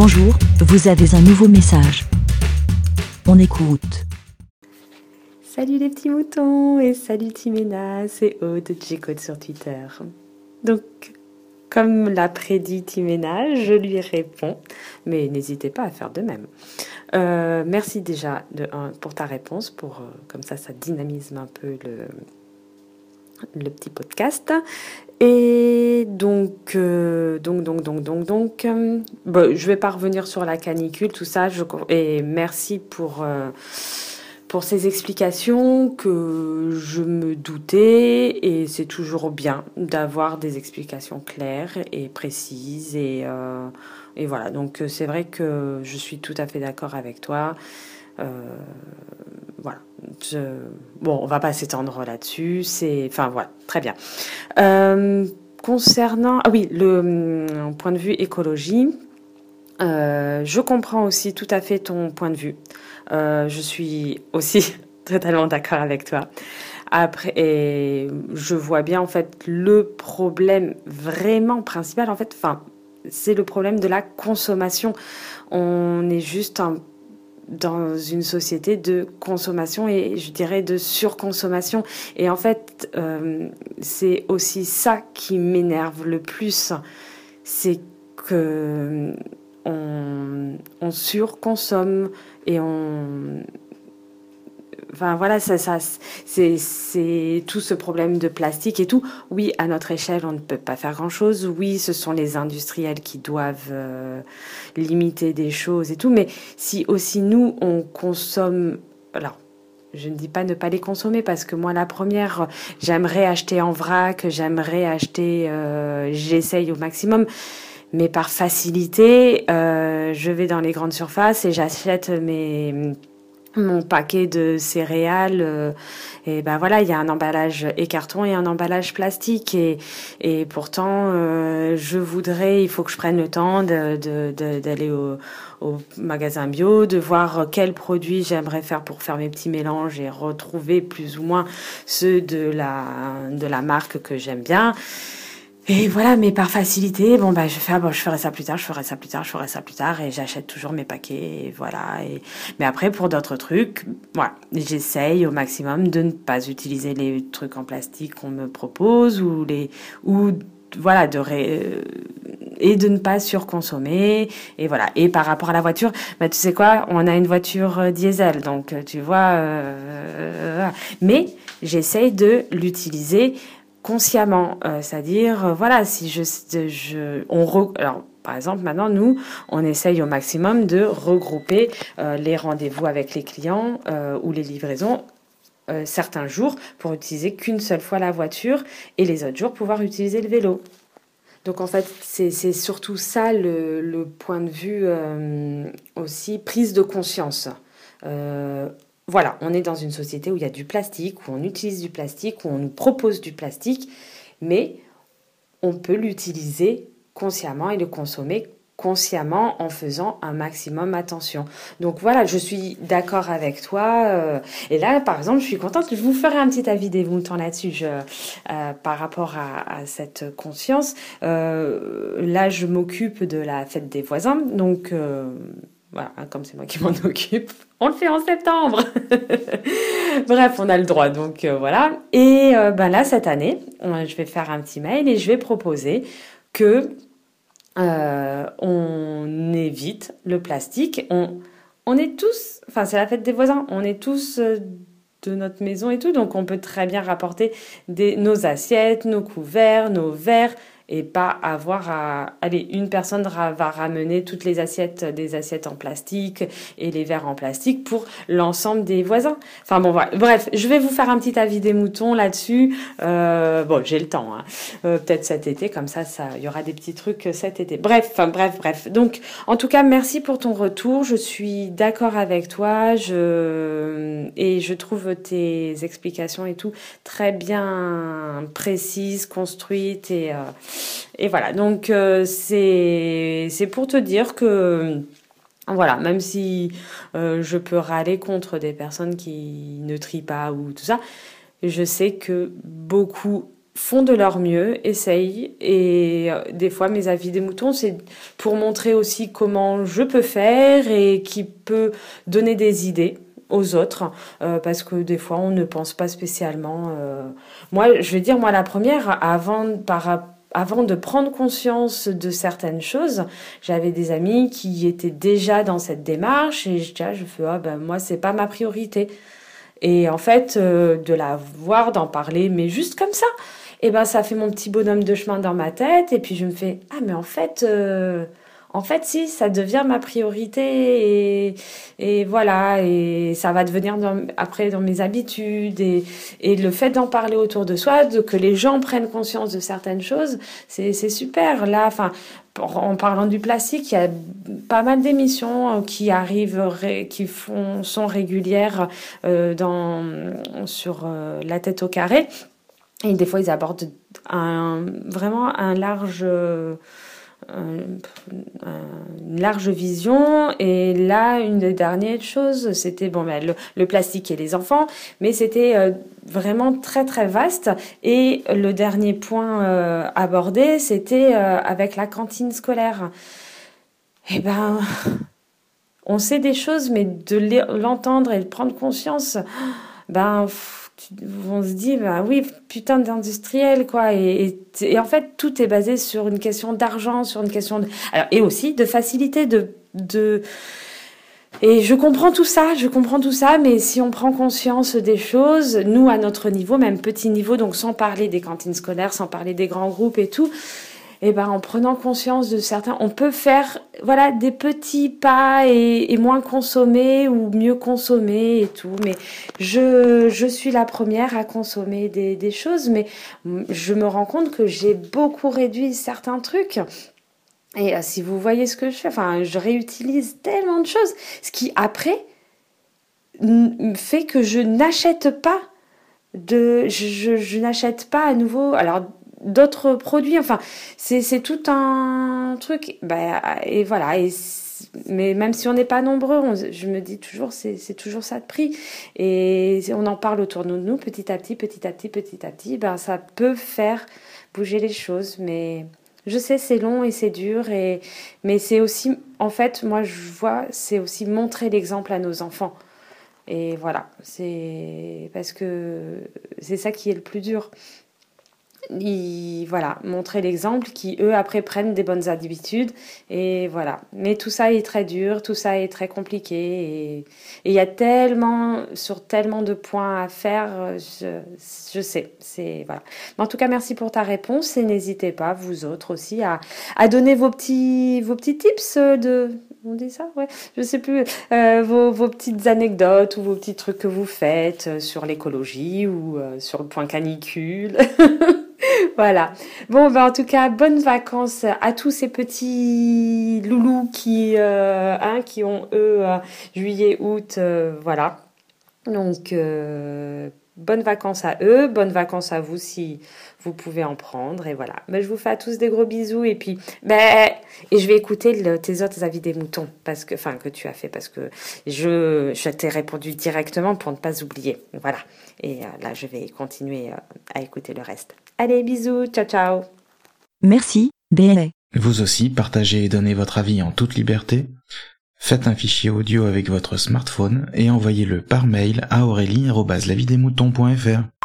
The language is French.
Bonjour, vous avez un nouveau message. On écoute. Salut les petits moutons et salut Timena, c'est Aude de G-Code sur Twitter. Donc, comme l'a prédit Timena, je lui réponds, mais n'hésitez pas à faire de même. Euh, merci déjà pour ta réponse, pour euh, comme ça, ça dynamise un peu le petit podcast. Et donc, euh, donc, donc, donc, donc, donc, euh, je vais pas revenir sur la canicule, tout ça. Et merci pour euh, pour ces explications que je me doutais. Et c'est toujours bien d'avoir des explications claires et précises. Et, et voilà. Donc, c'est vrai que je suis tout à fait d'accord avec toi. Voilà. Bon, on va pas s'étendre là-dessus. C'est, enfin voilà, très bien. Euh, concernant, ah oui, le hum, point de vue écologie, euh, je comprends aussi tout à fait ton point de vue. Euh, je suis aussi totalement d'accord avec toi. Après, et je vois bien en fait le problème vraiment principal en fait, enfin, c'est le problème de la consommation. On est juste un dans une société de consommation et je dirais de surconsommation. Et en fait, euh, c'est aussi ça qui m'énerve le plus, c'est que on, on surconsomme et on Enfin voilà, ça, ça c'est tout ce problème de plastique et tout. Oui, à notre échelle, on ne peut pas faire grand-chose. Oui, ce sont les industriels qui doivent euh, limiter des choses et tout. Mais si aussi nous, on consomme... Alors, je ne dis pas ne pas les consommer parce que moi, la première, j'aimerais acheter en vrac, j'aimerais acheter, euh, j'essaye au maximum. Mais par facilité, euh, je vais dans les grandes surfaces et j'achète mes mon paquet de céréales euh, et ben voilà il y a un emballage et carton et un emballage plastique. Et et pourtant euh, je voudrais il faut que je prenne le temps de d'aller au, au magasin bio de voir quels produits j'aimerais faire pour faire mes petits mélanges et retrouver plus ou moins ceux de la de la marque que j'aime bien et voilà, mais par facilité, bon bah je fais, bon je ferai ça plus tard, je ferai ça plus tard, je ferai ça plus tard, et j'achète toujours mes paquets, et voilà. Et mais après pour d'autres trucs, voilà, j'essaye au maximum de ne pas utiliser les trucs en plastique qu'on me propose ou les ou voilà de ré, et de ne pas surconsommer et voilà et par rapport à la voiture bah tu sais quoi on a une voiture euh, diesel donc tu vois euh, mais j'essaye de l'utiliser consciemment, euh, c'est-à-dire euh, voilà si je, on alors par exemple maintenant nous on essaye au maximum de regrouper euh, les rendez-vous avec les clients ou les livraisons certains jours pour utiliser qu'une seule fois la voiture et les autres jours pouvoir utiliser le vélo. Donc en fait, c'est surtout ça le, point de vue aussi, prise de conscience voilà, on est dans une société où il y a du plastique, où on utilise du plastique, où on nous propose du plastique, mais on peut l'utiliser consciemment et le consommer consciemment en faisant un maximum attention. Donc voilà, je suis d'accord avec toi. Euh, et là, par exemple, je suis contente. Je vous ferai un petit avis des moutons là-dessus euh, par rapport à, cette conscience. Euh, là, je m'occupe de la fête des voisins. Donc voilà, comme c'est moi qui m'en occupe, on le fait en septembre. Bref, on a le droit, donc euh, voilà. Et ben là, cette année, je vais faire un petit mail et je vais proposer que euh, on évite le plastique. On, on est tous, enfin c'est la fête des voisins, on est tous de notre maison et tout, donc on peut très bien rapporter des, nos assiettes, nos couverts, nos verres, et pas avoir à allez une personne va ramener toutes les assiettes des assiettes en plastique et les verres en plastique pour l'ensemble des voisins. Enfin bon voilà. Bref je vais vous faire un petit avis des moutons là-dessus. Euh, bon j'ai le temps hein. euh, peut-être cet été comme ça ça il y aura des petits trucs cet été. Bref enfin bref bref. Donc en tout cas merci pour ton retour. Je suis d'accord avec toi. Je et je trouve tes explications et tout très bien précises construites et euh, et voilà, donc euh, c'est pour te dire que voilà, même si euh, je peux râler contre des personnes qui ne trient pas ou tout ça, je sais que beaucoup font de leur mieux, essayent. Et euh, des fois, mes avis des moutons, c'est pour montrer aussi comment je peux faire et qui peut donner des idées aux autres parce que des fois on ne pense pas spécialement moi je vais dire moi la première avant par avant de prendre conscience de certaines choses, j'avais des amis qui étaient déjà dans cette démarche et je, je fais ah ben moi c'est pas ma priorité. Et en fait de la voir, d'en parler, mais juste comme ça, et ben ça fait mon petit bonhomme de chemin dans ma tête et puis je me fais ah mais en fait euh, en fait si ça devient ma priorité et, voilà et ça va devenir après dans mes habitudes et, le fait d'en parler autour de soi de que les gens prennent conscience de certaines choses c'est super là en parlant du plastique, il y a pas mal d'émissions euh, qui arrivent, qui font, sont régulières euh, sur la tête au carré. Et des fois, ils abordent vraiment un large, euh, une large vision. Et là, une des dernières choses, c'était bon, ben, le, plastique et les enfants, mais c'était euh, vraiment très très vaste. Et le dernier point euh, abordé, c'était avec la cantine scolaire. Eh ben, on sait des choses, mais de l'entendre et de prendre conscience, ben on se dit bah oui putain d'industriel quoi. Et, en fait tout est basé sur une question d'argent sur une question de alors et aussi de facilité de de et je comprends tout ça, je comprends tout ça, mais si on prend conscience des choses, nous à notre niveau, même petit niveau, donc sans parler des cantines scolaires, sans parler des grands groupes et tout, et eh ben en prenant conscience de certains, on peut faire voilà des petits pas et, moins consommer ou mieux consommer et tout. Mais je je suis la première à consommer des, des choses, mais je me rends compte que j'ai beaucoup réduit certains trucs. Et euh, si vous voyez ce que je fais, enfin, je réutilise tellement de choses, ce qui après fait que je n'achète pas de, je, je n'achète pas à nouveau. Alors d'autres produits. Enfin, c'est tout un truc. Bah, et voilà. Et mais même si on n'est pas nombreux, je me dis toujours, c'est toujours ça de prix. Et on en parle autour de nous, petit à petit, petit à petit, petit à petit. Ben, ça peut faire bouger les choses. Mais je sais, c'est long et c'est dur. Et, mais c'est aussi, en fait, moi, je vois, c'est aussi montrer l'exemple à nos enfants. Et voilà, c'est parce que c'est ça qui est le plus dur voilà, montrer l'exemple, qui eux après prennent des bonnes habitudes. Et voilà. Mais tout ça est très dur, tout ça est très compliqué. Et il y a tellement sur tellement de points à faire, je, sais, c'est voilà. Mais en tout cas, merci pour ta réponse. Et n'hésitez pas vous autres aussi à, à donner vos petits vos petits tips de on dit ça? Ouais. Je sais plus. Euh, vos, vos, petites anecdotes ou vos petits trucs que vous faites euh, sur l'écologie ou euh, sur le point canicule voilà. Bon, ben, en tout cas, bonnes vacances à tous ces petits loulous qui, euh, hein, qui ont, eux, euh, juillet, août, euh, voilà. Donc, bonnes vacances à eux, bonnes vacances à vous si vous pouvez en prendre. Et voilà. Ben, je vous fais à tous des gros bisous. Et puis, ben, et je vais écouter le, tes autres avis des moutons, parce que, enfin, que tu as fait, parce que je, je t'ai répondu directement pour ne pas oublier. Voilà. Et là, je vais continuer à écouter le reste. Allez, bisous, ciao ciao. Merci, BLA. Vous aussi, partagez et donnez votre avis en toute liberté. Faites un fichier audio avec votre smartphone et envoyez-le par mail à aurélie.lavidemouton.fr.